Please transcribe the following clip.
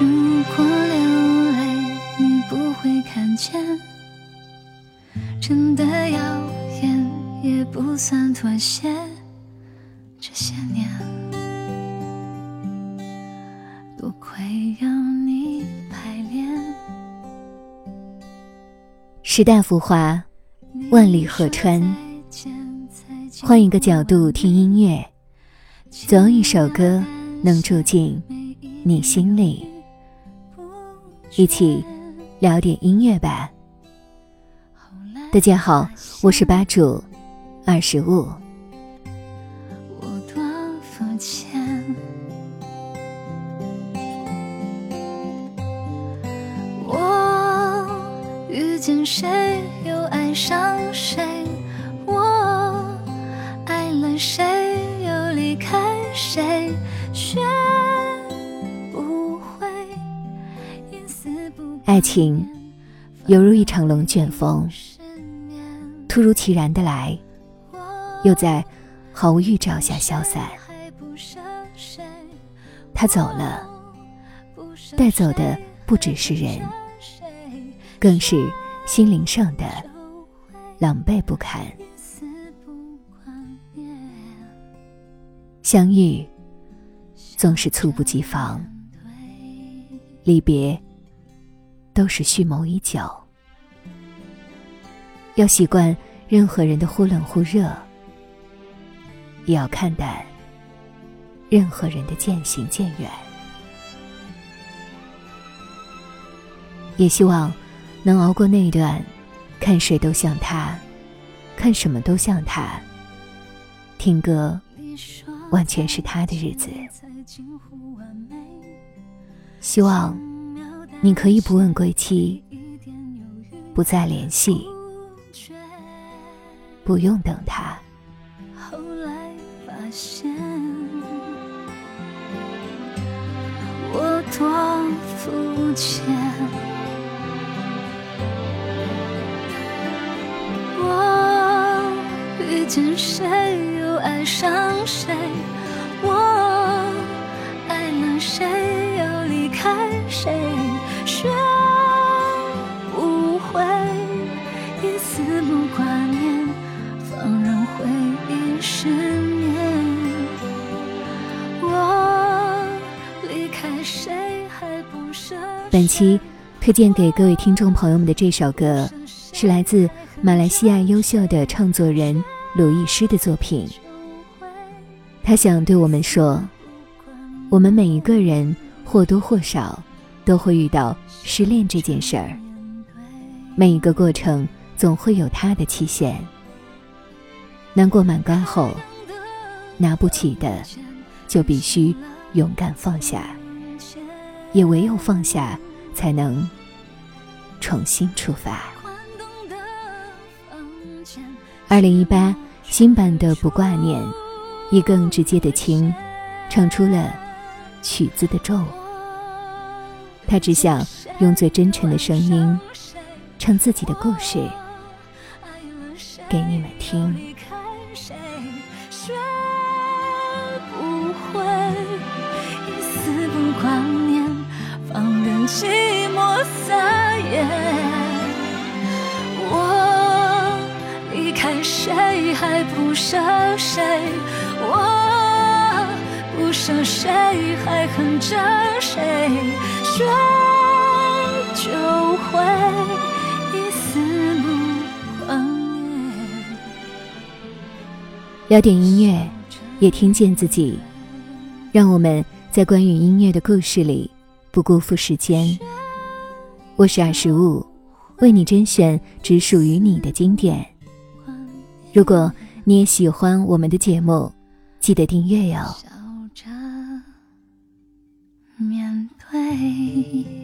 如果流泪你不会看见真的耀眼也不算妥协这些年多亏有你排练时代浮华万里河川换一个角度听音乐总有一首歌能住进你心里。一起聊点音乐吧。大家好，我是吧主二十五。我多肤浅，我遇见谁又爱上谁，我爱了谁又离开谁，学爱情犹如一场龙卷风，突如其然的来，又在毫无预兆下消散。他走了，带走的不只是人，更是心灵上的狼狈不堪。相遇总是猝不及防，离别都是蓄谋已久。要习惯任何人的忽冷忽热，也要看淡任何人的渐行渐远。也希望能熬过那段看谁都像他，看什么都像他，听歌完全是他的日子。希望你可以不问归期，不再联系。不用等他。后来发现，我多肤浅。我遇见谁又爱上谁，本期推荐给各位听众朋友们的这首歌，是来自马来西亚优秀的创作人鲁艺诗的作品。他想对我们说：我们每一个人或多或少都会遇到失恋这件事儿，每一个过程总会有它的期限。难过满缸后，拿不起的就必须勇敢放下，也唯有放下，才能重新出发。二零一八新版的《不挂念》，以更直接的情，唱出了曲子的重。他只想用最真诚的声音，唱自己的故事给你们听。离开谁还不舍谁，我不舍谁还恨着谁，学就会。聊点音乐，也听见自己。让我们在关于音乐的故事里，不辜负时间。我是二十五，为你甄选只属于你的经典。如果你也喜欢我们的节目，记得订阅哟。面对。